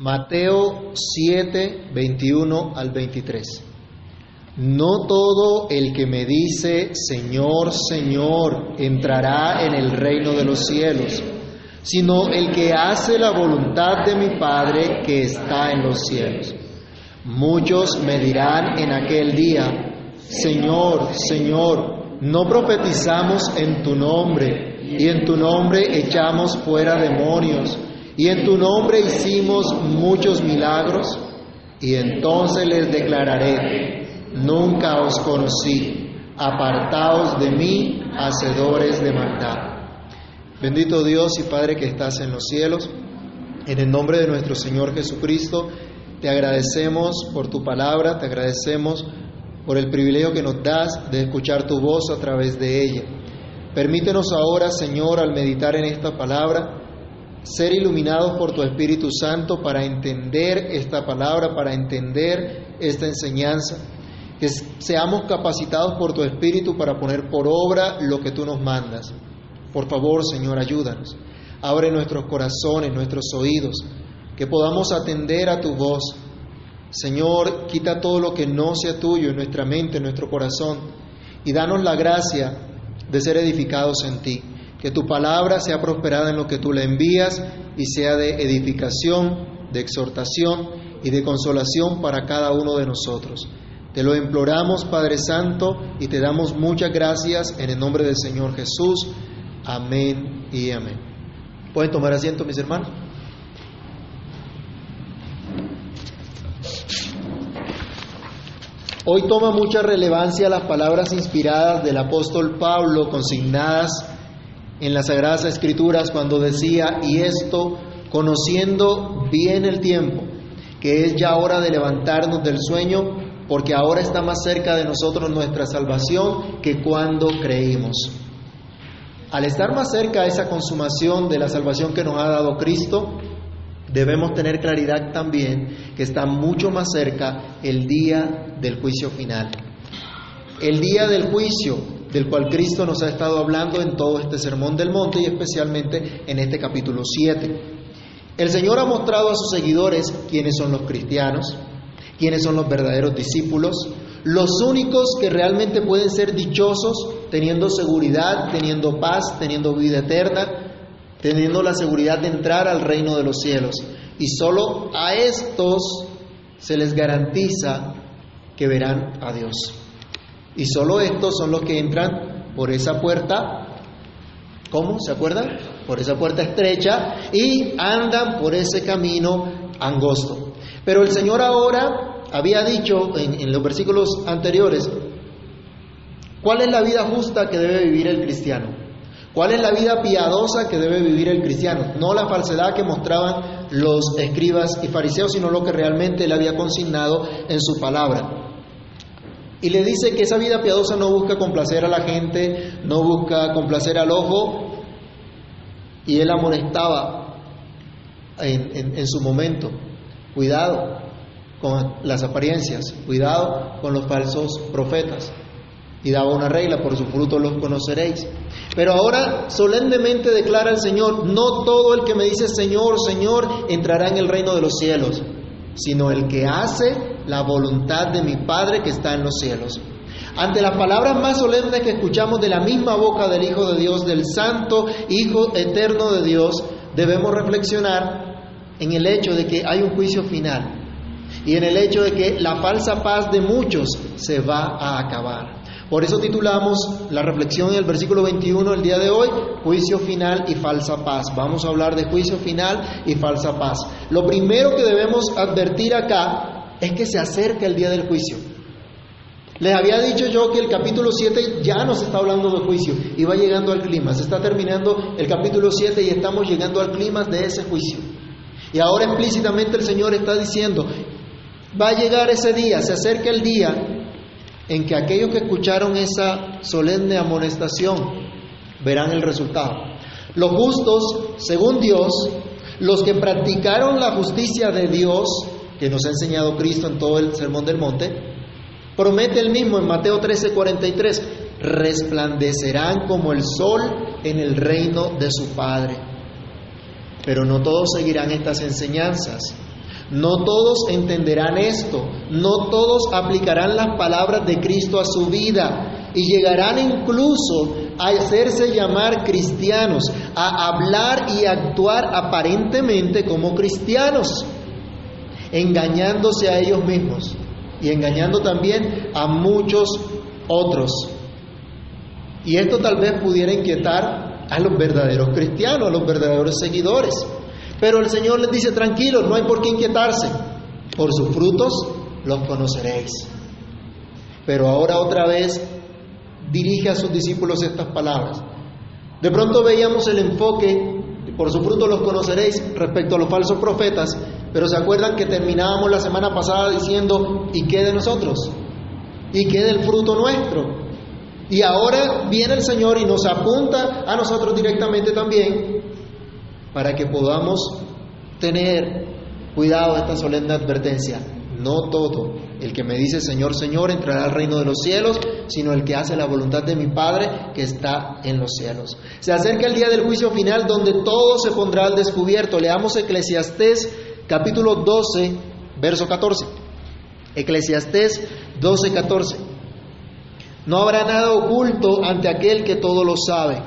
Mateo 7, 21 al 23. No todo el que me dice, Señor, Señor, entrará en el reino de los cielos, sino el que hace la voluntad de mi Padre que está en los cielos. Muchos me dirán en aquel día, Señor, Señor, no profetizamos en tu nombre, y en tu nombre echamos fuera demonios y en tu nombre hicimos muchos milagros, y entonces les declararé, nunca os conocí, apartaos de mí, hacedores de maldad. Bendito Dios y Padre que estás en los cielos, en el nombre de nuestro Señor Jesucristo, te agradecemos por tu palabra, te agradecemos por el privilegio que nos das de escuchar tu voz a través de ella. Permítenos ahora, Señor, al meditar en esta palabra, ser iluminados por tu Espíritu Santo para entender esta palabra, para entender esta enseñanza, que seamos capacitados por tu Espíritu para poner por obra lo que tú nos mandas. Por favor, Señor, ayúdanos. Abre nuestros corazones, nuestros oídos, que podamos atender a tu voz. Señor, quita todo lo que no sea tuyo en nuestra mente, en nuestro corazón, y danos la gracia de ser edificados en ti que tu palabra sea prosperada en lo que tú le envías y sea de edificación, de exhortación y de consolación para cada uno de nosotros. Te lo imploramos, Padre Santo, y te damos muchas gracias en el nombre del Señor Jesús. Amén y amén. ¿Pueden tomar asiento, mis hermanos? Hoy toma mucha relevancia las palabras inspiradas del apóstol Pablo consignadas en las Sagradas Escrituras cuando decía, y esto conociendo bien el tiempo, que es ya hora de levantarnos del sueño, porque ahora está más cerca de nosotros nuestra salvación que cuando creímos. Al estar más cerca de esa consumación de la salvación que nos ha dado Cristo, debemos tener claridad también que está mucho más cerca el día del juicio final. El día del juicio del cual Cristo nos ha estado hablando en todo este sermón del monte y especialmente en este capítulo 7. El Señor ha mostrado a sus seguidores quiénes son los cristianos, quiénes son los verdaderos discípulos, los únicos que realmente pueden ser dichosos teniendo seguridad, teniendo paz, teniendo vida eterna, teniendo la seguridad de entrar al reino de los cielos. Y solo a estos se les garantiza que verán a Dios. Y solo estos son los que entran por esa puerta, ¿cómo? ¿Se acuerdan? Por esa puerta estrecha y andan por ese camino angosto. Pero el Señor ahora había dicho en, en los versículos anteriores, ¿cuál es la vida justa que debe vivir el cristiano? ¿Cuál es la vida piadosa que debe vivir el cristiano? No la falsedad que mostraban los escribas y fariseos, sino lo que realmente él había consignado en su palabra. Y le dice que esa vida piadosa no busca complacer a la gente, no busca complacer al ojo. Y él amonestaba en, su momento, cuidado con las apariencias, cuidado con los falsos profetas. Y daba una regla, por su fruto los conoceréis. Pero ahora solemnemente declara el Señor, no todo el que me dice Señor, Señor, entrará en el reino de los cielos, sino el que hace la voluntad de mi Padre que está en los cielos. Ante las palabras más solemnes que escuchamos de la misma boca del Hijo de Dios, del Santo Hijo Eterno de Dios, debemos reflexionar en el hecho de que hay un juicio final y en el hecho de que la falsa paz de muchos se va a acabar. Por eso titulamos la reflexión en el versículo 21 el día de hoy, juicio final y falsa paz. Vamos a hablar de juicio final y falsa paz. Lo primero que debemos advertir acá es que se acerca el día del juicio. Les había dicho yo que el capítulo 7 ya nos está hablando de juicio y va llegando al clima. Se está terminando el capítulo 7 y estamos llegando al clima de ese juicio. Y ahora explícitamente el Señor está diciendo, va a llegar ese día, se acerca el día en que aquellos que escucharon esa solemne amonestación verán el resultado. Los justos, según Dios, los que practicaron la justicia de Dios, que nos ha enseñado Cristo en todo el Sermón del Monte, promete el mismo en Mateo 13:43, resplandecerán como el sol en el reino de su Padre. Pero no todos seguirán estas enseñanzas. No todos entenderán esto, no todos aplicarán las palabras de Cristo a su vida y llegarán incluso a hacerse llamar cristianos, a hablar y actuar aparentemente como cristianos, engañándose a ellos mismos y engañando también a muchos otros. Y esto tal vez pudiera inquietar a los verdaderos cristianos, a los verdaderos seguidores. Pero el Señor les dice, tranquilos, no hay por qué inquietarse. Por sus frutos los conoceréis. Pero ahora otra vez dirige a sus discípulos estas palabras. De pronto veíamos el enfoque, por sus frutos los conoceréis respecto a los falsos profetas, pero se acuerdan que terminábamos la semana pasada diciendo, ¿y qué de nosotros? ¿Y qué del fruto nuestro? Y ahora viene el Señor y nos apunta a nosotros directamente también para que podamos tener cuidado esta solemne advertencia. No todo el que me dice Señor, Señor entrará al reino de los cielos, sino el que hace la voluntad de mi Padre que está en los cielos. Se acerca el día del juicio final donde todo se pondrá al descubierto. Leamos Eclesiastés capítulo 12, verso 14. Eclesiastés 12, 14. No habrá nada oculto ante aquel que todo lo sabe.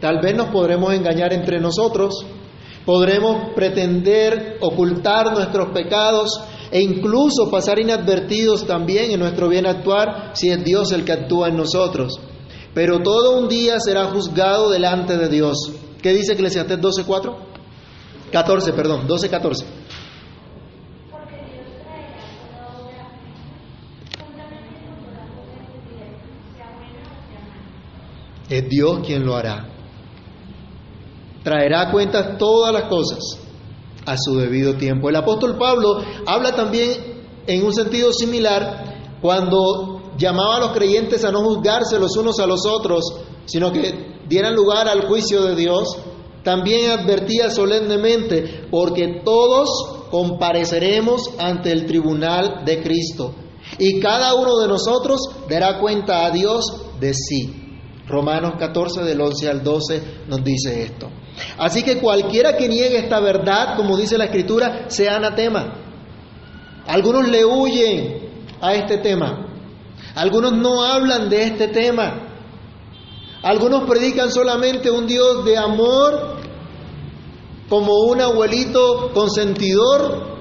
Tal vez nos podremos engañar entre nosotros, podremos pretender ocultar nuestros pecados e incluso pasar inadvertidos también en nuestro bien actuar si es Dios el que actúa en nosotros. Pero todo un día será juzgado delante de Dios. ¿Qué dice Eclesiastés 12.4? 14, perdón, 12.14. Es Dios quien lo hará. Traerá a cuenta todas las cosas a su debido tiempo. El apóstol Pablo habla también en un sentido similar cuando llamaba a los creyentes a no juzgarse los unos a los otros, sino que dieran lugar al juicio de Dios. También advertía solemnemente, porque todos compareceremos ante el tribunal de Cristo, y cada uno de nosotros dará cuenta a Dios de sí. Romanos 14 del 11 al 12 nos dice esto. Así que cualquiera que niegue esta verdad, como dice la Escritura, sea anatema. Algunos le huyen a este tema. Algunos no hablan de este tema. Algunos predican solamente un Dios de amor como un abuelito consentidor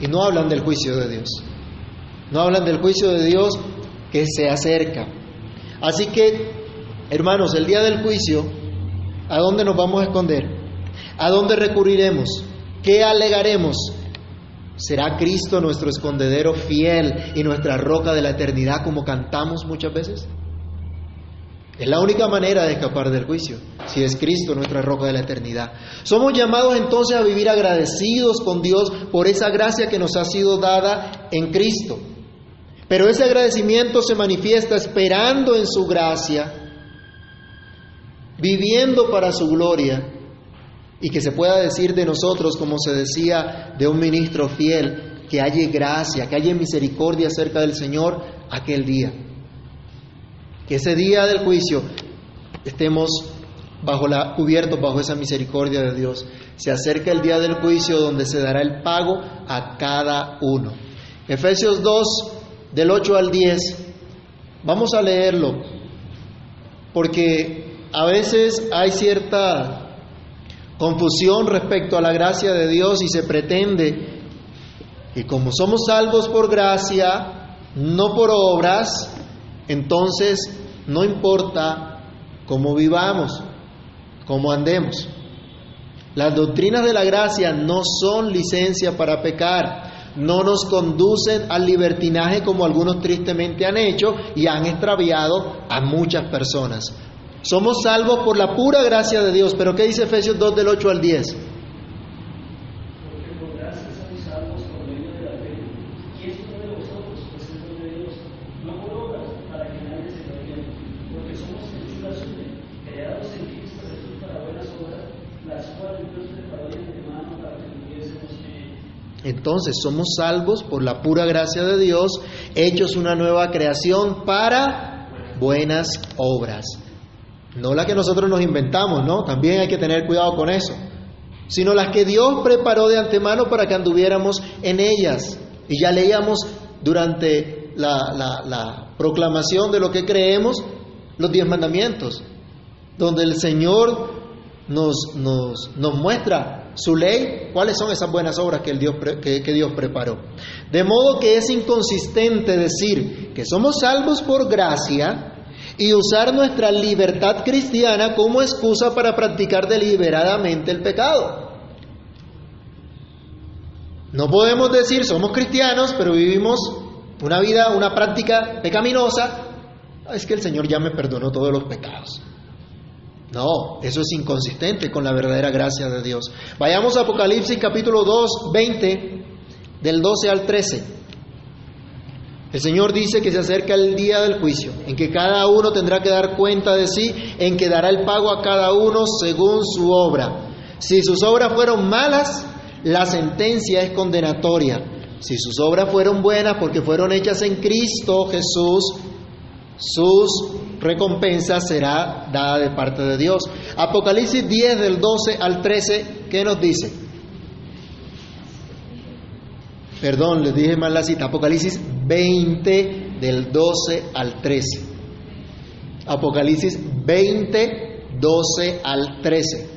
y no hablan del juicio de Dios. No hablan del juicio de Dios que se acerca. Así que, hermanos, el día del juicio, ¿a dónde nos vamos a esconder? ¿A dónde recurriremos? ¿Qué alegaremos? ¿Será Cristo nuestro escondedero fiel y nuestra roca de la eternidad como cantamos muchas veces? Es la única manera de escapar del juicio, si es Cristo nuestra roca de la eternidad. Somos llamados entonces a vivir agradecidos con Dios por esa gracia que nos ha sido dada en Cristo. Pero ese agradecimiento se manifiesta esperando en su gracia, viviendo para su gloria, y que se pueda decir de nosotros, como se decía de un ministro fiel, que haya gracia, que haya misericordia cerca del Señor aquel día. Que ese día del juicio estemos bajo la, cubiertos bajo esa misericordia de Dios. Se acerca el día del juicio donde se dará el pago a cada uno. Efesios 2, del 8 al 10. Vamos a leerlo, porque a veces hay cierta confusión respecto a la gracia de Dios y se pretende que como somos salvos por gracia, no por obras, entonces no importa cómo vivamos, cómo andemos. Las doctrinas de la gracia no son licencia para pecar, no nos conducen al libertinaje como algunos tristemente han hecho y han extraviado a muchas personas. Somos salvos por la pura gracia de Dios, pero ¿qué dice Efesios 2 del 8 al 10? Entonces somos salvos por la pura gracia de Dios, hechos una nueva creación para buenas obras. No la que nosotros nos inventamos, ¿no? También hay que tener cuidado con eso. sino las que Dios preparó de antemano para que anduviéramos en ellas. Y ya leíamos durante la, la proclamación de lo que creemos los diez mandamientos, donde el Señor nos, nos, nos muestra su ley, cuáles son esas buenas obras que, Dios, Dios preparó. De modo que es inconsistente decir que somos salvos por gracia y usar nuestra libertad cristiana como excusa para practicar deliberadamente el pecado. No podemos decir somos cristianos, pero vivimos una vida, una práctica pecaminosa. Es que el Señor ya me perdonó todos los pecados. No, eso es inconsistente con la verdadera gracia de Dios. Vayamos a Apocalipsis capítulo 2, 20, del 12 al 13. El Señor dice que se acerca el día del juicio, en que cada uno tendrá que dar cuenta de sí, en que dará el pago a cada uno según su obra. Si sus obras fueron malas, la sentencia es condenatoria. Si sus obras fueron buenas porque fueron hechas en Cristo Jesús, sus recompensa será dada de parte de Dios. Apocalipsis 10 del 12 al 13, ¿qué nos dice? Perdón, les dije mal la cita. Apocalipsis 20 del 12 al 13. Apocalipsis 20, 12 al 13.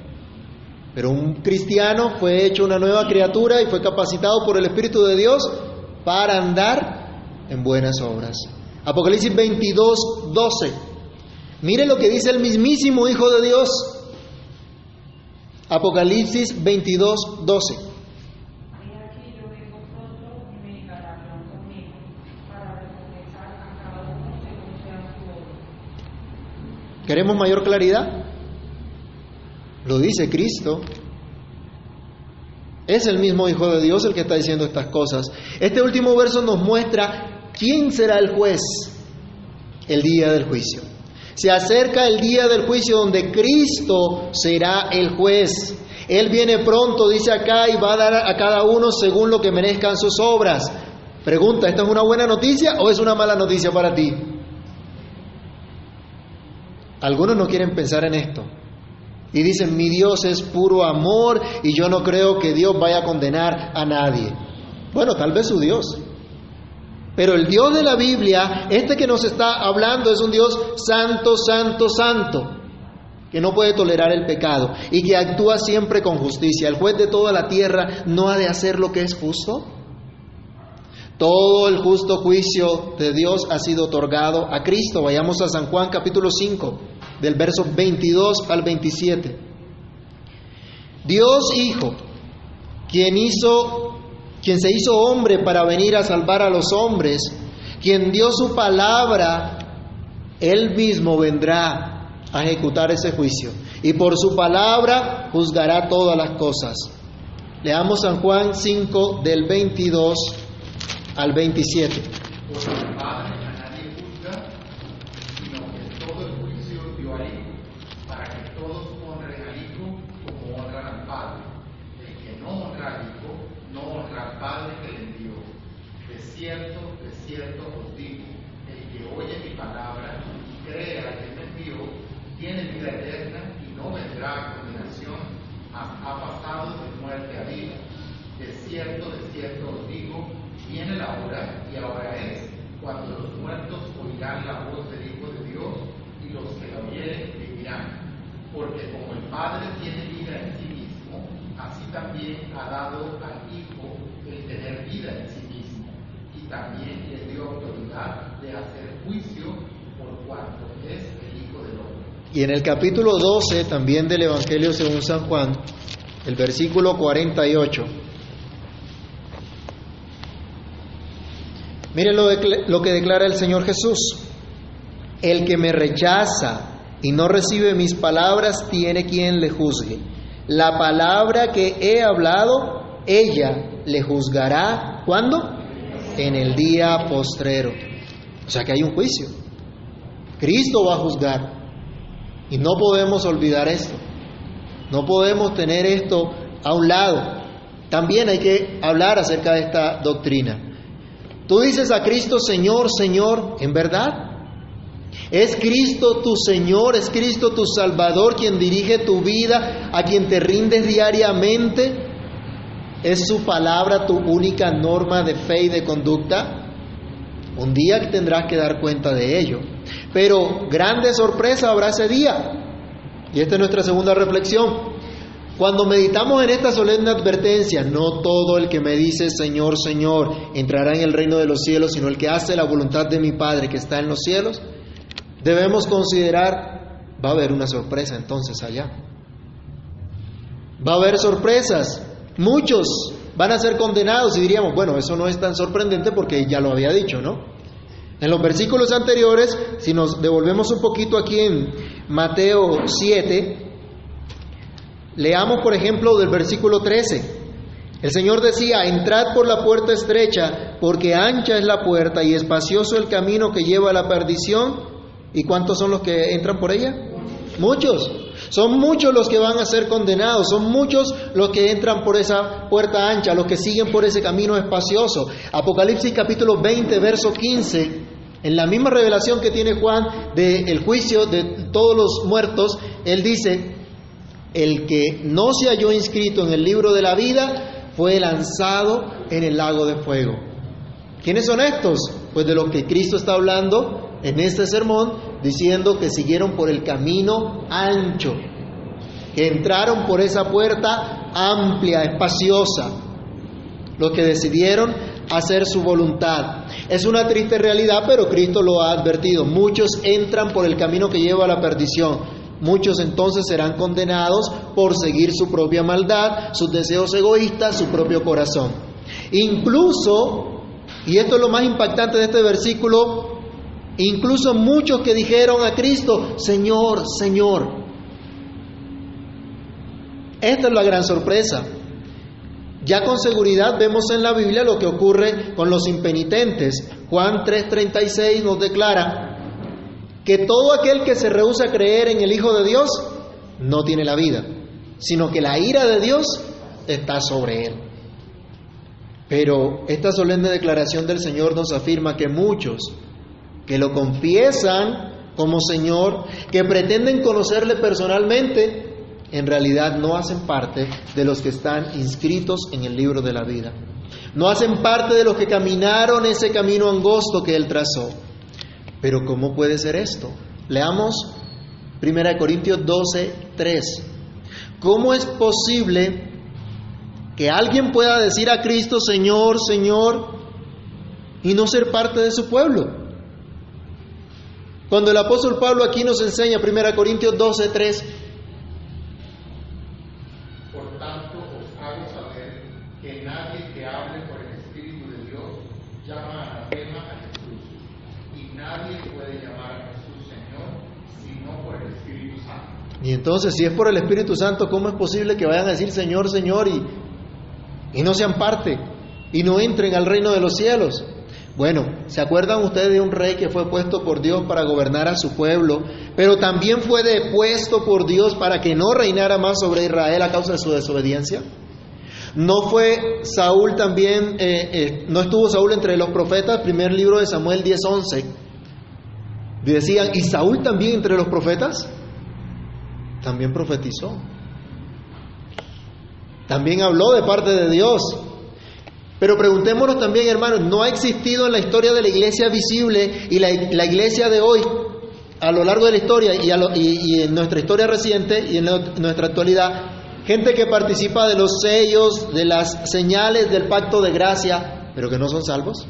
Pero un cristiano fue hecho una nueva criatura y fue capacitado por el Espíritu de Dios para andar en buenas obras. Apocalipsis 22, 12. Mire lo que dice el mismísimo Hijo de Dios. Apocalipsis 22, 12. ¿Queremos mayor claridad? Lo dice Cristo. Es el mismo Hijo de Dios el que está diciendo estas cosas. Este último verso nos muestra quién será el juez el día del juicio. Se acerca el día del juicio donde Cristo será el juez. Él viene pronto, dice acá, y va a dar a cada uno según lo que merezcan sus obras. Pregunta, ¿esta es una buena noticia o es una mala noticia para ti? Algunos no quieren pensar en esto. Y dicen, mi Dios es puro amor y yo no creo que Dios vaya a condenar a nadie. Bueno, tal vez su Dios. Pero el Dios de la Biblia, este que nos está hablando, es un Dios santo, santo, santo, que no puede tolerar el pecado y que actúa siempre con justicia. El juez de toda la tierra no ha de hacer lo que es justo. Todo el justo juicio de Dios ha sido otorgado a Cristo. Vayamos a San Juan capítulo 5, del verso 22 al 27. Dios Hijo, quien hizo quien se hizo hombre para venir a salvar a los hombres, quien dio su palabra, él mismo vendrá a ejecutar ese juicio. Y por su palabra juzgará todas las cosas. Leamos San Juan 5 del 22 al 27. Cierto, de cierto os digo, viene la hora y ahora es, cuando los muertos oirán la voz del Hijo de Dios y los que la oyeren vivirán. Porque como el Padre tiene vida en sí mismo, así también ha dado al Hijo el tener vida en sí mismo también les dio autoridad de hacer juicio por cuanto es el Hijo del Hombre. Y en el capítulo 12 también del Evangelio según San Juan, el versículo 48. Miren lo, lo que declara el Señor Jesús. El que me rechaza y no recibe mis palabras tiene quien le juzgue. La palabra que he hablado, ella le juzgará. ¿Cuándo? En el día postrero. O sea que hay un juicio. Cristo va a juzgar. Y no podemos olvidar esto. No podemos tener esto a un lado. También hay que hablar acerca de esta doctrina. Tú dices a Cristo, Señor, Señor, ¿en verdad? ¿Es Cristo tu Señor? ¿Es Cristo tu Salvador quien dirige tu vida, a quien te rindes diariamente? ¿Es su palabra tu única norma de fe y de conducta? Un día tendrás que dar cuenta de ello. Pero grande sorpresa habrá ese día. Y esta es nuestra segunda reflexión. Cuando meditamos en esta solemne advertencia, no todo el que me dice Señor, Señor entrará en el reino de los cielos, sino el que hace la voluntad de mi Padre que está en los cielos, debemos considerar, va a haber una sorpresa entonces allá. Va a haber sorpresas. Muchos van a ser condenados y diríamos, bueno, eso no es tan sorprendente porque ya lo había dicho, ¿no? En los versículos anteriores, si nos devolvemos un poquito aquí en Mateo 7, leamos por ejemplo del versículo 13. El Señor decía, entrad por la puerta estrecha, porque ancha es la puerta y espacioso el camino que lleva a la perdición. ¿Y cuántos son los que entran por ella? Muchos. Son muchos los que van a ser condenados, son muchos los que entran por esa puerta ancha, los que siguen por ese camino espacioso. Apocalipsis capítulo 20, verso 15, en la misma revelación que tiene Juan del juicio de todos los muertos, él dice, el que no se halló inscrito en el libro de la vida fue lanzado en el lago de fuego. ¿Quiénes son estos? Pues de lo que Cristo está hablando en este sermón diciendo que siguieron por el camino ancho, que entraron por esa puerta amplia, espaciosa, los que decidieron hacer su voluntad. Es una triste realidad, pero Cristo lo ha advertido. Muchos entran por el camino que lleva a la perdición. Muchos entonces serán condenados por seguir su propia maldad, sus deseos egoístas, su propio corazón. Incluso, y esto es lo más impactante de este versículo, Incluso muchos que dijeron a Cristo, Señor, Señor. Esta es la gran sorpresa. Ya con seguridad vemos en la Biblia lo que ocurre con los impenitentes. Juan 3:36 nos declara que todo aquel que se rehúsa a creer en el Hijo de Dios no tiene la vida, sino que la ira de Dios está sobre él. Pero esta solemne declaración del Señor nos afirma que muchos que lo confiesan como Señor, que pretenden conocerle personalmente, en realidad no hacen parte de los que están inscritos en el libro de la vida. No hacen parte de los que caminaron ese camino angosto que Él trazó. Pero ¿cómo puede ser esto? Leamos 1 Corintios 12, 3. ¿Cómo es posible que alguien pueda decir a Cristo, Señor, Señor, y no ser parte de su pueblo? Cuando el apóstol Pablo aquí nos enseña 1 Corintios 12, 3, por tanto os hago saber que nadie que hable por el Espíritu de Dios llama anatema a Jesús, y nadie puede llamar a Jesús Señor sino por el Espíritu Santo. Y entonces, si es por el Espíritu Santo, ¿cómo es posible que vayan a decir Señor, Señor y, y no sean parte y no entren al reino de los cielos? Bueno, ¿se acuerdan ustedes de un rey que fue puesto por Dios para gobernar a su pueblo, pero también fue depuesto por Dios para que no reinara más sobre Israel a causa de su desobediencia? ¿No fue Saúl también, eh, eh, no estuvo Saúl entre los profetas? Primer libro de Samuel 10:11. Decían, ¿y Saúl también entre los profetas? También profetizó. También habló de parte de Dios. Pero preguntémonos también, hermanos, ¿no ha existido en la historia de la iglesia visible y la, iglesia de hoy, a lo largo de la historia y, en nuestra historia reciente y en nuestra actualidad, gente que participa de los sellos, de las señales del pacto de gracia, pero que no son salvos?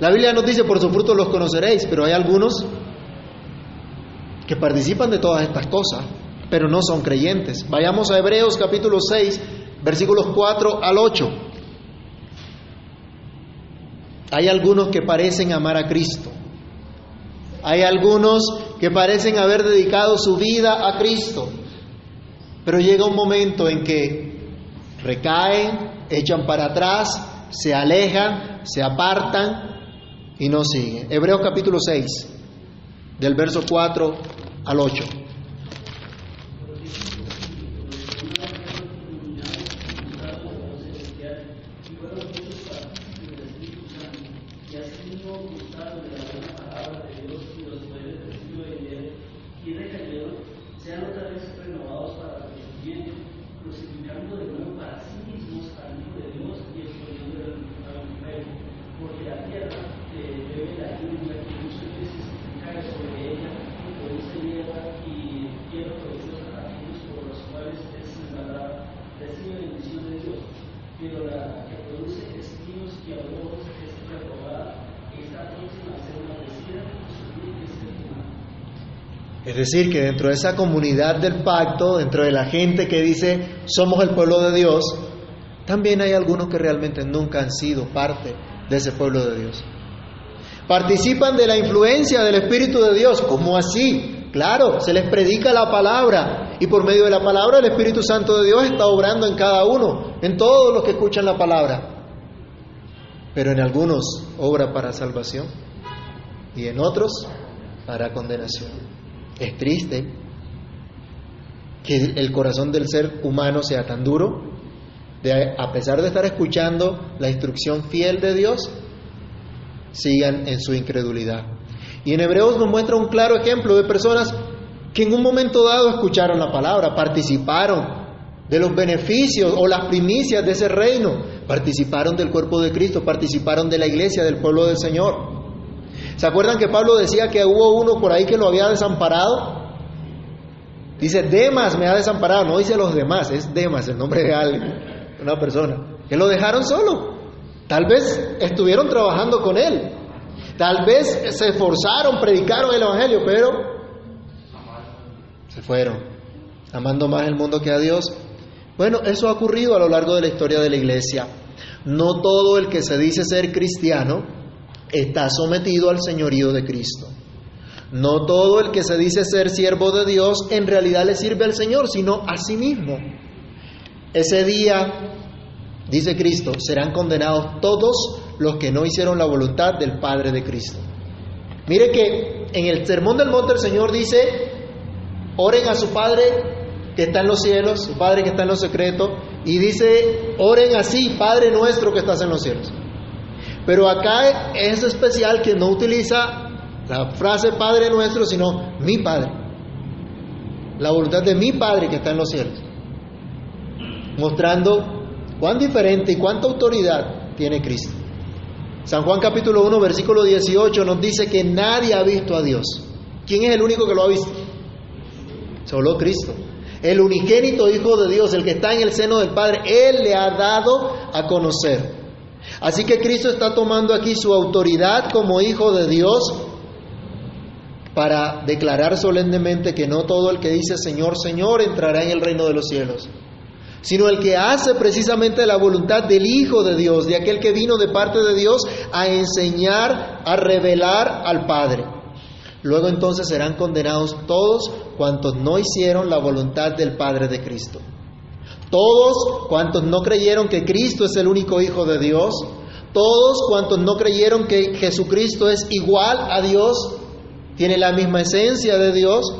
La Biblia nos dice, por su fruto los conoceréis, pero hay algunos que participan de todas estas cosas, pero no son creyentes. Vayamos a Hebreos capítulo 6, versículos 4 al 8. Hay algunos que parecen amar a Cristo. Hay algunos que parecen haber dedicado su vida a Cristo. Pero llega un momento en que recaen, echan para atrás, se alejan, se apartan y no siguen. Hebreos capítulo 6, del verso 4 al 8. Es decir, que dentro de esa comunidad del pacto, dentro de la gente que dice somos el pueblo de Dios, también hay algunos que realmente nunca han sido parte de ese pueblo de Dios. Participan de la influencia del Espíritu de Dios. ¿Cómo así? Claro, se les predica la palabra y por medio de la palabra el Espíritu Santo de Dios está obrando en cada uno, en todos los que escuchan la palabra. Pero en algunos obra para salvación y en otros para condenación. Es triste que el corazón del ser humano sea tan duro, a pesar de estar escuchando la instrucción fiel de Dios, sigan en su incredulidad. Y en Hebreos nos muestra un claro ejemplo de personas que en un momento dado escucharon la palabra, participaron de los beneficios o las primicias de ese reino, participaron del cuerpo de Cristo, participaron de la iglesia, del pueblo del Señor. ¿Se acuerdan que Pablo decía que hubo uno por ahí que lo había desamparado? Dice, Demas me ha desamparado, no dice los demás, es Demas el nombre de alguien, una persona, que lo dejaron solo. Tal vez estuvieron trabajando con él, tal vez se esforzaron, predicaron el Evangelio, pero se fueron, amando más el mundo que a Dios. Bueno, eso ha ocurrido a lo largo de la historia de la iglesia. No todo el que se dice ser cristiano está sometido al señorío de Cristo. No todo el que se dice ser siervo de Dios en realidad le sirve al Señor, sino a sí mismo. Ese día, dice Cristo, serán condenados todos los que no hicieron la voluntad del Padre de Cristo. Mire que en el Sermón del Monte el Señor dice, oren a su Padre que está en los cielos, su Padre que está en los secretos, y dice, oren así, Padre nuestro que estás en los cielos. Pero acá es especial que no utiliza la frase Padre nuestro, sino mi Padre. La voluntad de mi Padre que está en los cielos. Mostrando cuán diferente y cuánta autoridad tiene Cristo. San Juan capítulo 1, versículo 18 nos dice que nadie ha visto a Dios. ¿Quién es el único que lo ha visto? Solo Cristo. El unigénito Hijo de Dios, el que está en el seno del Padre, Él le ha dado a conocer. Así que Cristo está tomando aquí su autoridad como Hijo de Dios para declarar solemnemente que no todo el que dice Señor, Señor entrará en el reino de los cielos, sino el que hace precisamente la voluntad del Hijo de Dios, de aquel que vino de parte de Dios a enseñar, a revelar al Padre. Luego entonces serán condenados todos cuantos no hicieron la voluntad del Padre de Cristo. Todos cuantos no creyeron que Cristo es el único Hijo de Dios, todos cuantos no creyeron que Jesucristo es igual a Dios, tiene la misma esencia de Dios,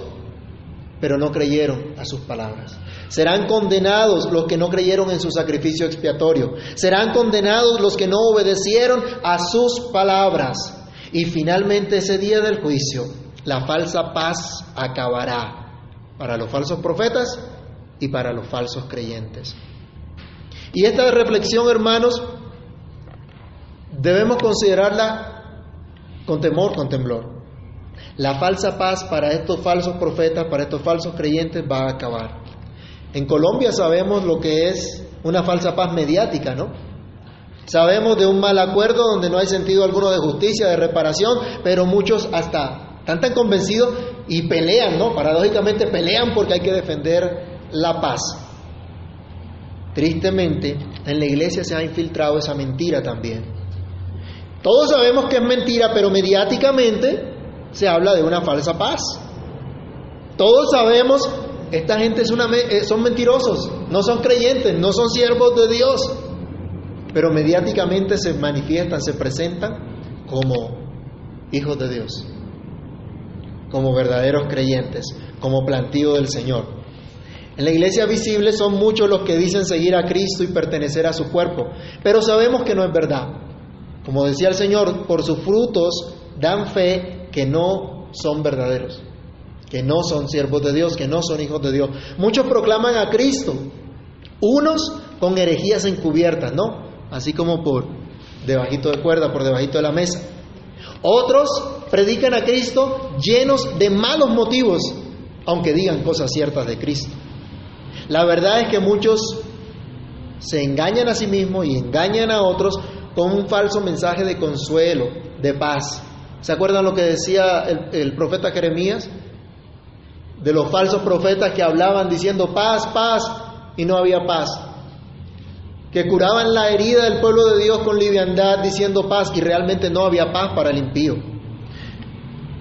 pero no creyeron a sus palabras. Serán condenados los que no creyeron en su sacrificio expiatorio. Serán condenados los que no obedecieron a sus palabras. Y finalmente ese día del juicio, la falsa paz acabará para los falsos profetas y para los falsos creyentes. Y esta reflexión, hermanos, debemos considerarla con temor, con temblor. La falsa paz para estos falsos profetas, para estos falsos creyentes va a acabar. En Colombia sabemos lo que es una falsa paz mediática, ¿no? Sabemos de un mal acuerdo donde no hay sentido alguno de justicia, de reparación, pero muchos hasta están tan convencidos y pelean, ¿no? Paradójicamente pelean porque hay que defender la paz. Tristemente, en la iglesia se ha infiltrado esa mentira también. Todos sabemos que es mentira, pero mediáticamente se habla de una falsa paz. Todos sabemos, esta gente es una, eh, son mentirosos, no son creyentes, no son siervos de Dios, pero mediáticamente se manifiestan, se presentan como hijos de Dios, como verdaderos creyentes, como plantío del Señor. En la iglesia visible son muchos los que dicen seguir a Cristo y pertenecer a su cuerpo, pero sabemos que no es verdad. Como decía el Señor, por sus frutos dan fe que no son verdaderos, que no son siervos de Dios, que no son hijos de Dios. Muchos proclaman a Cristo, unos con herejías encubiertas, ¿no? Así como por debajito de cuerda, por debajito de la mesa. Otros predican a Cristo llenos de malos motivos, aunque digan cosas ciertas de Cristo. La verdad es que muchos se engañan a sí mismos y engañan a otros con un falso mensaje de consuelo, de paz. ¿Se acuerdan lo que decía el, profeta Jeremías? De los falsos profetas que hablaban diciendo paz, paz, y no había paz. Que curaban la herida del pueblo de Dios con liviandad diciendo paz y realmente no había paz para el impío.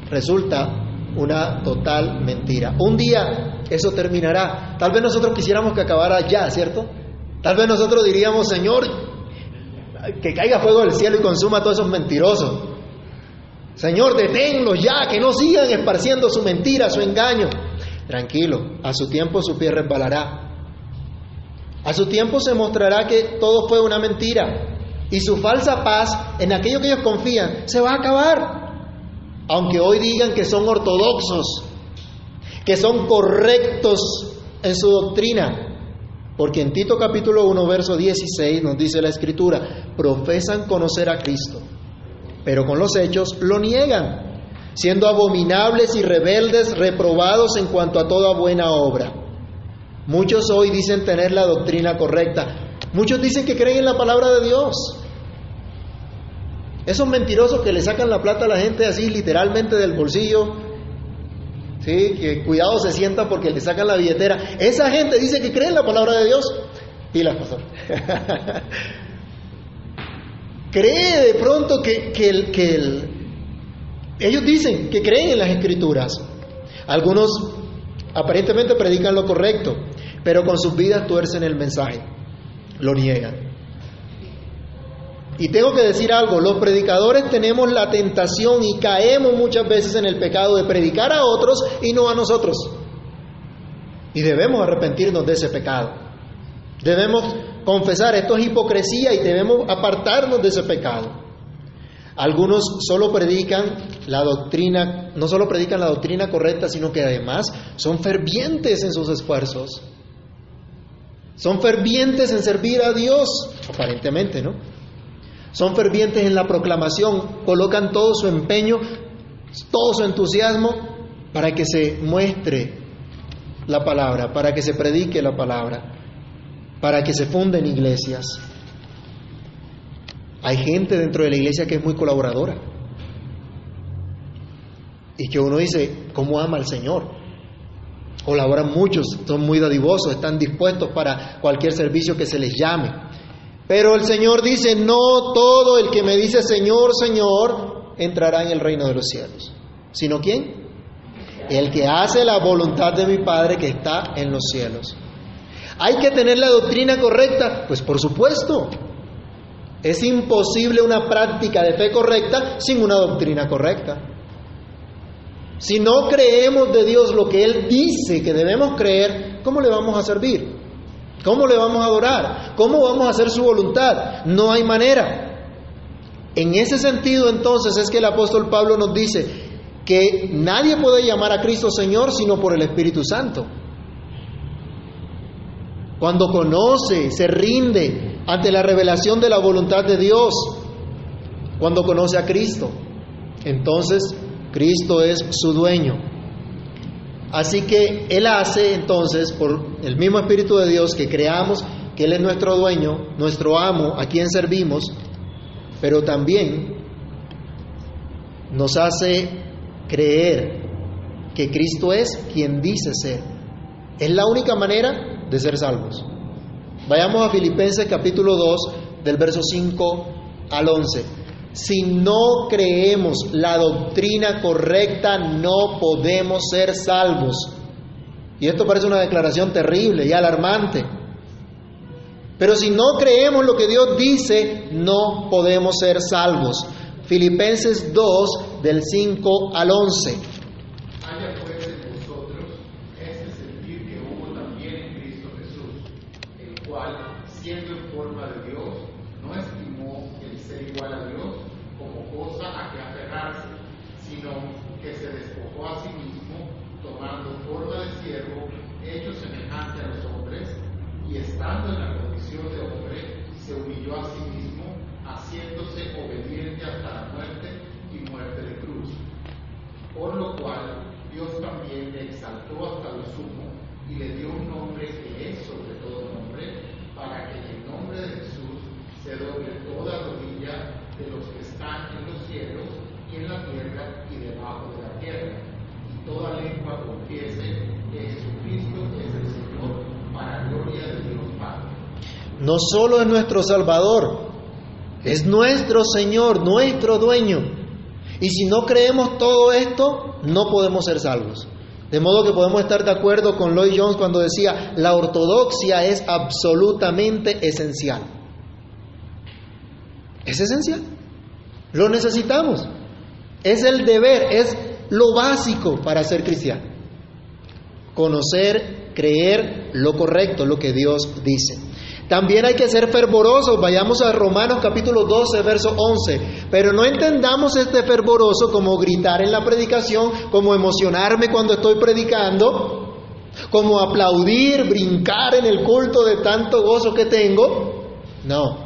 Resulta una total mentira. Un día eso terminará. Tal vez nosotros quisiéramos que acabara ya, ¿cierto? Tal vez nosotros diríamos, Señor, que caiga fuego del cielo y consuma a todos esos mentirosos. Señor, deténlos ya, que no sigan esparciendo su mentira, su engaño. Tranquilo, a su tiempo su pie resbalará. A su tiempo se mostrará que todo fue una mentira y su falsa paz en aquello que ellos confían se va a acabar aunque hoy digan que son ortodoxos, que son correctos en su doctrina, porque en Tito capítulo 1, verso 16 nos dice la escritura, profesan conocer a Cristo, pero con los hechos lo niegan, siendo abominables y rebeldes, reprobados en cuanto a toda buena obra. Muchos hoy dicen tener la doctrina correcta, muchos dicen que creen en la palabra de Dios, esos mentirosos que le sacan la plata a la gente así literalmente del bolsillo, ¿sí? que cuidado se sienta porque le sacan la billetera. Esa gente dice que cree en la palabra de Dios. Y la pasó. cree de pronto que, el, que el, ellos dicen que creen en las escrituras. Algunos aparentemente predican lo correcto, pero con sus vidas tuercen el mensaje, lo niegan. Y tengo que decir algo, los predicadores tenemos la tentación y caemos muchas veces en el pecado de predicar a otros y no a nosotros. Y debemos arrepentirnos de ese pecado. Debemos confesar, esto es hipocresía y debemos apartarnos de ese pecado. Algunos solo predican la doctrina, no solo predican la doctrina correcta, sino que además son fervientes en sus esfuerzos. Son fervientes en servir a Dios, aparentemente, ¿no? Son fervientes en la proclamación, colocan todo su empeño, todo su entusiasmo para que se muestre la palabra, para que se predique la palabra, para que se funden iglesias. Hay gente dentro de la iglesia que es muy colaboradora y que uno dice, ¿cómo ama al Señor? Colaboran muchos, son muy dadivosos, están dispuestos para cualquier servicio que se les llame. Pero el Señor dice, no todo el que me dice Señor, Señor, entrará en el reino de los cielos. ¿Sino quién? El que hace la voluntad de mi Padre que está en los cielos. ¿Hay que tener la doctrina correcta? Pues por supuesto. Es imposible una práctica de fe correcta sin una doctrina correcta. Si no creemos de Dios lo que Él dice que debemos creer, ¿cómo le vamos a servir? ¿Cómo le vamos a adorar? ¿Cómo vamos a hacer su voluntad? No hay manera. En ese sentido entonces es que el apóstol Pablo nos dice que nadie puede llamar a Cristo Señor sino por el Espíritu Santo. Cuando conoce, se rinde ante la revelación de la voluntad de Dios, cuando conoce a Cristo, entonces Cristo es su dueño. Así que Él hace entonces, por el mismo Espíritu de Dios, que creamos que Él es nuestro dueño, nuestro amo, a quien servimos, pero también nos hace creer que Cristo es quien dice ser. Es la única manera de ser salvos. Vayamos a Filipenses capítulo 2, del verso 5 al 11. Si no creemos la doctrina correcta, no podemos ser salvos. Y esto parece una declaración terrible y alarmante. Pero si no creemos lo que Dios dice, no podemos ser salvos. Filipenses 2, del 5 al 11. Haya pues en vosotros este sentir que hubo también en Cristo Jesús, el cual, siendo en forma de Dios, no estimó el ser igual a Dios como cosa a que aferrarse, sino que se despojó a sí mismo, tomando forma de siervo, hecho semejante a los hombres, y estando en la condición de hombre, se humilló a sí mismo, haciéndose obediente hasta la muerte y muerte de cruz. Por lo cual Dios también le exaltó hasta lo sumo y le dio un nombre que es sobre todo nombre, para que en el nombre de Jesús se doble toda rodilla de los que están en los cielos y en la tierra y debajo de la tierra, y toda lengua confiese que Jesucristo es el Señor, para gloria de Dios Padre. No solo es nuestro Salvador, es nuestro Señor, nuestro dueño. Y si no creemos todo esto, no podemos ser salvos. De modo que podemos estar de acuerdo con Lloyd Jones cuando decía, la ortodoxia es absolutamente esencial. Es esencial. Lo necesitamos. Es el deber, es lo básico para ser cristiano. Conocer, creer lo correcto, lo que Dios dice. También hay que ser fervorosos. Vayamos a Romanos capítulo 12, verso 11. Pero no entendamos este fervoroso como gritar en la predicación, como emocionarme cuando estoy predicando, como aplaudir, brincar en el culto de tanto gozo que tengo. No.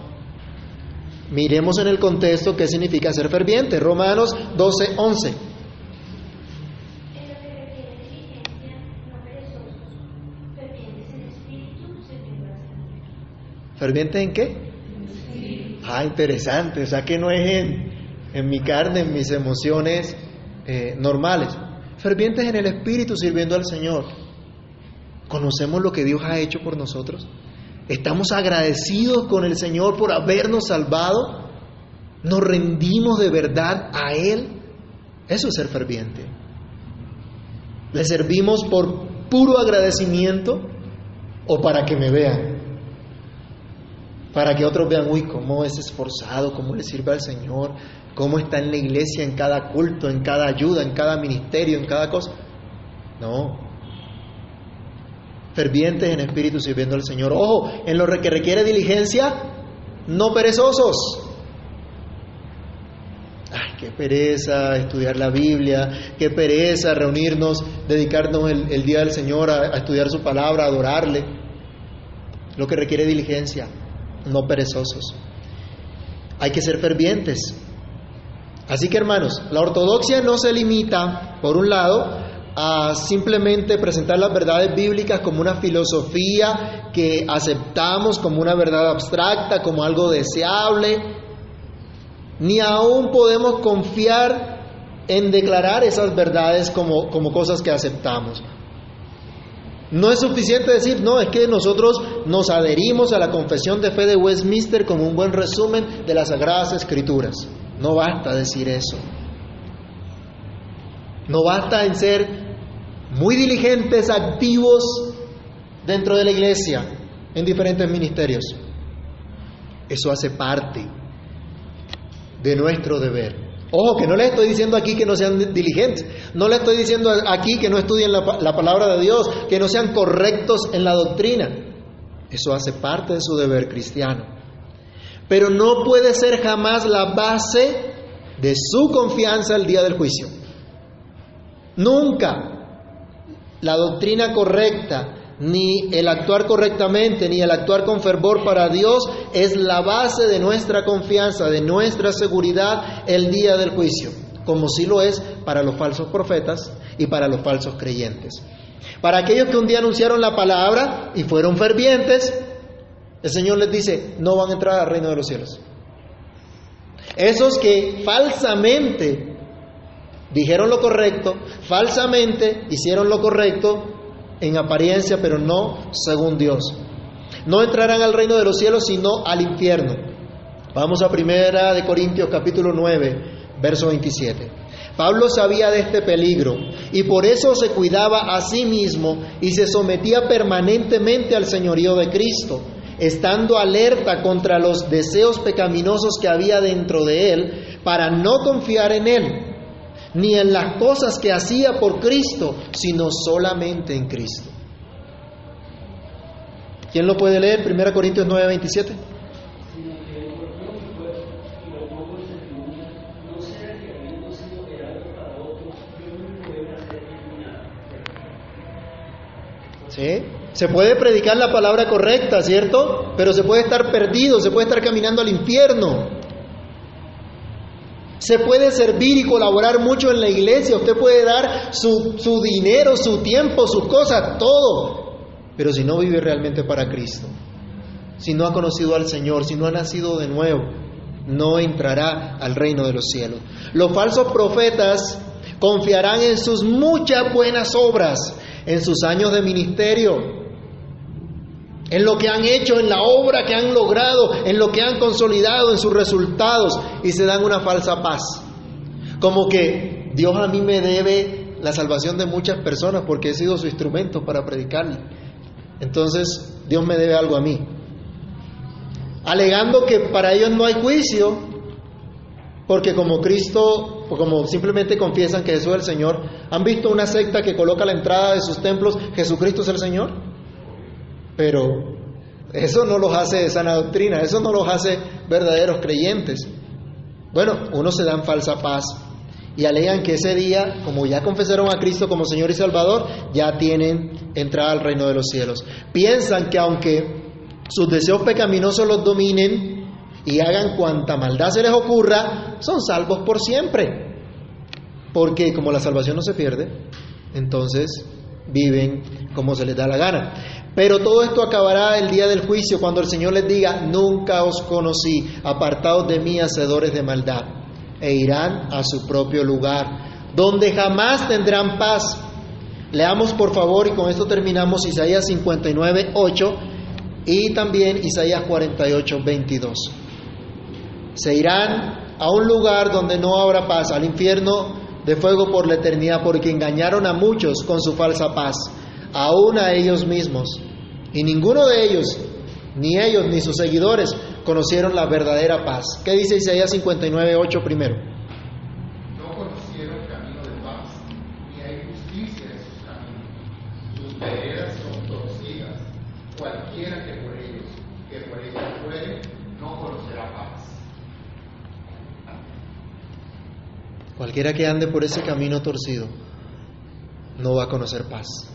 Miremos en el contexto qué significa ser ferviente. Romanos 12, 11. ¿Ferviente en qué? Ah, interesante. O sea que no es en, mi carne, en mis emociones eh, normales. Fervientes en el Espíritu sirviendo al Señor. ¿Conocemos lo que Dios ha hecho por nosotros? ¿Estamos agradecidos con el Señor por habernos salvado? ¿Nos rendimos de verdad a Él? Eso es ser ferviente. ¿Le servimos por puro agradecimiento o para que me vean? Para que otros vean, uy, cómo es esforzado, cómo le sirve al Señor, cómo está en la iglesia, en cada culto, en cada ayuda, en cada ministerio, en cada cosa. No. Fervientes en espíritu sirviendo al Señor. Ojo, en lo que requiere diligencia, no perezosos. Ay, qué pereza estudiar la Biblia, qué pereza reunirnos, dedicarnos el, día del Señor a, a estudiar su palabra, a adorarle. Lo que requiere diligencia, no perezosos. Hay que ser fervientes. Así que hermanos, la ortodoxia no se limita, por un lado, a simplemente presentar las verdades bíblicas como una filosofía que aceptamos como una verdad abstracta, como algo deseable, ni aún podemos confiar en declarar esas verdades como, como cosas que aceptamos. No es suficiente decir, no, es que nosotros nos adherimos a la confesión de fe de Westminster como un buen resumen de las Sagradas Escrituras. No basta decir eso. No basta en ser muy diligentes, activos dentro de la iglesia, en diferentes ministerios. Eso hace parte de nuestro deber. Ojo, que no le estoy diciendo aquí que no sean diligentes, no le estoy diciendo aquí que no estudien la, la, palabra de Dios, que no sean correctos en la doctrina. Eso hace parte de su deber cristiano. Pero no puede ser jamás la base de su confianza el día del juicio. Nunca la doctrina correcta, ni el actuar correctamente, ni el actuar con fervor para Dios es la base de nuestra confianza, de nuestra seguridad el día del juicio, como sí lo es para los falsos profetas y para los falsos creyentes. Para aquellos que un día anunciaron la palabra y fueron fervientes, el Señor les dice, no van a entrar al reino de los cielos. Esos que falsamente dijeron lo correcto, falsamente hicieron lo correcto en apariencia, pero no según Dios. No entrarán al reino de los cielos, sino al infierno. Vamos a primera de Corintios capítulo 9, verso 27. Pablo sabía de este peligro y por eso se cuidaba a sí mismo y se sometía permanentemente al señorío de Cristo, estando alerta contra los deseos pecaminosos que había dentro de él, para no confiar en él, ni en las cosas que hacía por Cristo, sino solamente en Cristo. ¿Quién lo puede leer? 1 Corintios 9, 27. ¿Sí? Se puede predicar la palabra correcta, ¿cierto? Pero se puede estar perdido, se puede estar caminando al infierno. Se puede servir y colaborar mucho en la iglesia, usted puede dar su, su dinero, su tiempo, sus cosas, todo. Pero si no vive realmente para Cristo, si no ha conocido al Señor, si no ha nacido de nuevo, no entrará al reino de los cielos. Los falsos profetas confiarán en sus muchas buenas obras, en sus años de ministerio, en lo que han hecho, en la obra que han logrado, en lo que han consolidado, en sus resultados, y se dan una falsa paz. Como que Dios a mí me debe la salvación de muchas personas porque he sido su instrumento para predicarle. Entonces, Dios me debe algo a mí. Alegando que para ellos no hay juicio, porque como Cristo, o como simplemente confiesan que Jesús es el Señor, ¿han visto una secta que coloca a la entrada de sus templos Jesucristo es el Señor? Pero eso no los hace de sana doctrina, eso no los hace verdaderos creyentes. Bueno, unos se dan falsa paz y alegan que ese día, como ya confesaron a Cristo como Señor y Salvador, ya tienen entrada al reino de los cielos. Piensan que aunque sus deseos pecaminosos los dominen, y hagan cuanta maldad se les ocurra, son salvos por siempre. Porque como la salvación no se pierde, entonces viven como se les da la gana. Pero todo esto acabará el día del juicio, cuando el Señor les diga, nunca os conocí, apartados de mí, hacedores de maldad, e irán a su propio lugar, donde jamás tendrán paz. Leamos por favor, y con esto terminamos Isaías 59, 8 y también Isaías 48, 22 se irán a un lugar donde no habrá paz, al infierno de fuego por la eternidad, porque engañaron a muchos con su falsa paz, aún a ellos mismos. Y ninguno de ellos, ni ellos ni sus seguidores, conocieron la verdadera paz. ¿Qué dice Isaías 59, 8 primero? No conocieron camino de paz, ni hay justicia en sus caminos. Sus veredas son torcidas. Cualquiera que por ellos, que por ellos fuere, no conocerá paz. Cualquiera que ande por ese camino torcido no va a conocer paz.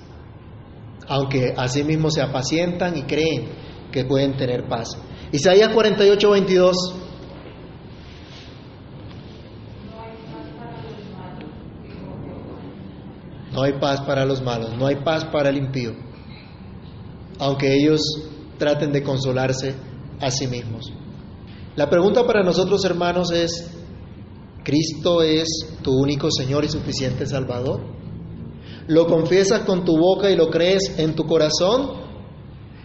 Aunque asimismo se apacientan y creen que pueden tener paz. Isaías 48, 22. No hay paz para los malos, no hay paz para el impío. Aunque ellos traten de consolarse a sí mismos. La pregunta para nosotros, hermanos, es, ¿Cristo es tu único Señor y suficiente Salvador? ¿Lo confiesas con tu boca y lo crees en tu corazón?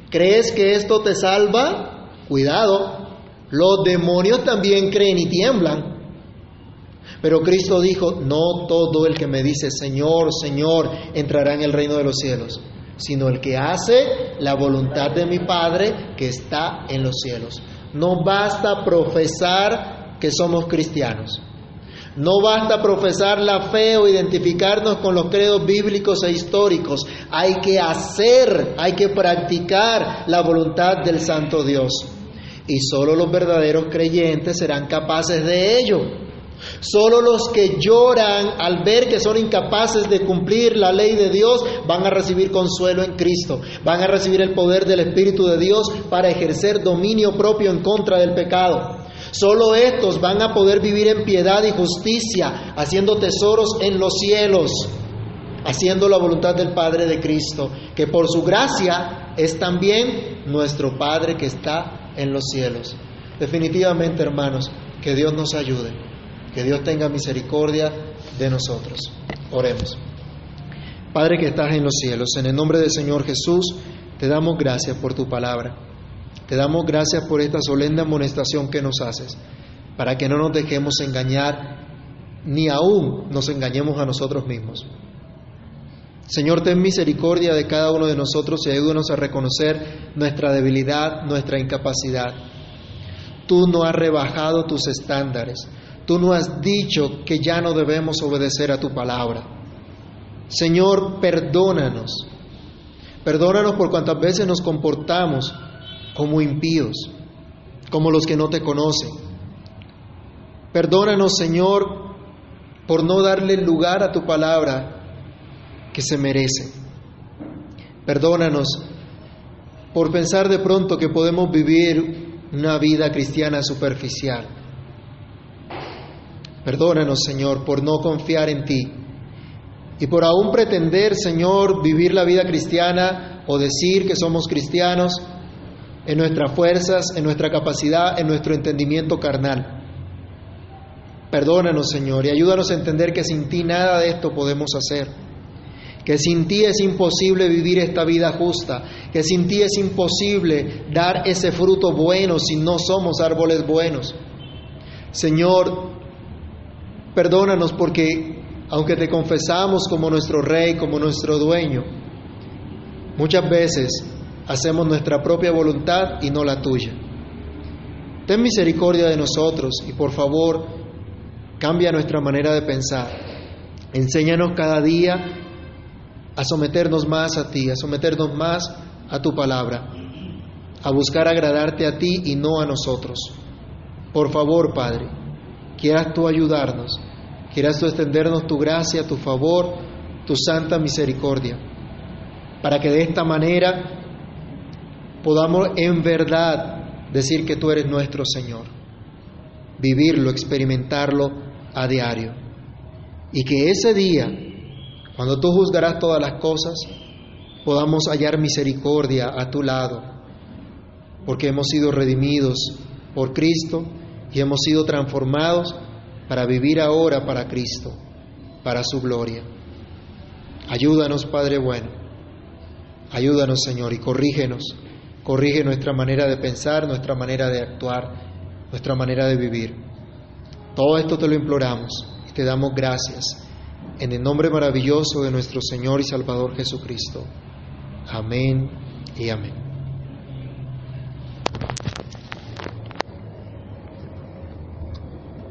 ¿Crees que esto te salva? Cuidado, los demonios también creen y tiemblan. Pero Cristo dijo, no todo el que me dice Señor, Señor, entrará en el reino de los cielos, sino el que hace la voluntad de mi Padre que está en los cielos. No basta profesar que somos cristianos. No basta profesar la fe o identificarnos con los credos bíblicos e históricos. Hay que hacer, hay que practicar la voluntad del Santo Dios. Y solo los verdaderos creyentes serán capaces de ello. Solo los que lloran al ver que son incapaces de cumplir la ley de Dios van a recibir consuelo en Cristo, van a recibir el poder del Espíritu de Dios para ejercer dominio propio en contra del pecado. Solo estos van a poder vivir en piedad y justicia, haciendo tesoros en los cielos, haciendo la voluntad del Padre de Cristo, que por su gracia es también nuestro Padre que está en los cielos. Definitivamente, hermanos, que Dios nos ayude, que Dios tenga misericordia de nosotros. Oremos. Padre que estás en los cielos, en el nombre del Señor Jesús, te damos gracias por tu palabra. Te damos gracias por esta solemne amonestación que nos haces, para que no nos dejemos engañar, ni aún nos engañemos a nosotros mismos. Señor, ten misericordia de cada uno de nosotros y ayúdanos a reconocer nuestra debilidad, nuestra incapacidad. Tú no has rebajado tus estándares. Tú no has dicho que ya no debemos obedecer a tu palabra. Señor, perdónanos. Perdónanos por cuantas veces nos comportamos como impíos, como los que no te conocen. Perdónanos, Señor, por no darle lugar a tu palabra que se merece. Perdónanos por pensar de pronto que podemos vivir una vida cristiana superficial. Perdónanos, Señor, por no confiar en ti y por aún pretender, Señor, vivir la vida cristiana o decir que somos cristianos en nuestras fuerzas, en nuestra capacidad, en nuestro entendimiento carnal. Perdónanos, Señor, y ayúdanos a entender que sin ti nada de esto podemos hacer que sin ti es imposible vivir esta vida justa, que sin ti es imposible dar ese fruto bueno si no somos árboles buenos. Señor, perdónanos porque aunque te confesamos como nuestro rey, como nuestro dueño, muchas veces hacemos nuestra propia voluntad y no la tuya. Ten misericordia de nosotros y por favor cambia nuestra manera de pensar. Enséñanos cada día a someternos más a ti, a someternos más a tu palabra, a buscar agradarte a ti y no a nosotros. Por favor, Padre, quieras tú ayudarnos, quieras tú extendernos tu gracia, tu favor, tu santa misericordia, para que de esta manera podamos en verdad decir que tú eres nuestro Señor, vivirlo, experimentarlo a diario, y que ese día cuando tú juzgarás todas las cosas, podamos hallar misericordia a tu lado, porque hemos sido redimidos por Cristo y hemos sido transformados para vivir ahora para Cristo, para su gloria. Ayúdanos, Padre bueno. Ayúdanos, Señor, y corrígenos. Corrige nuestra manera de pensar, nuestra manera de actuar, nuestra manera de vivir. Todo esto te lo imploramos y te damos gracias en el nombre maravilloso de nuestro Señor y Salvador Jesucristo. Amén y amén.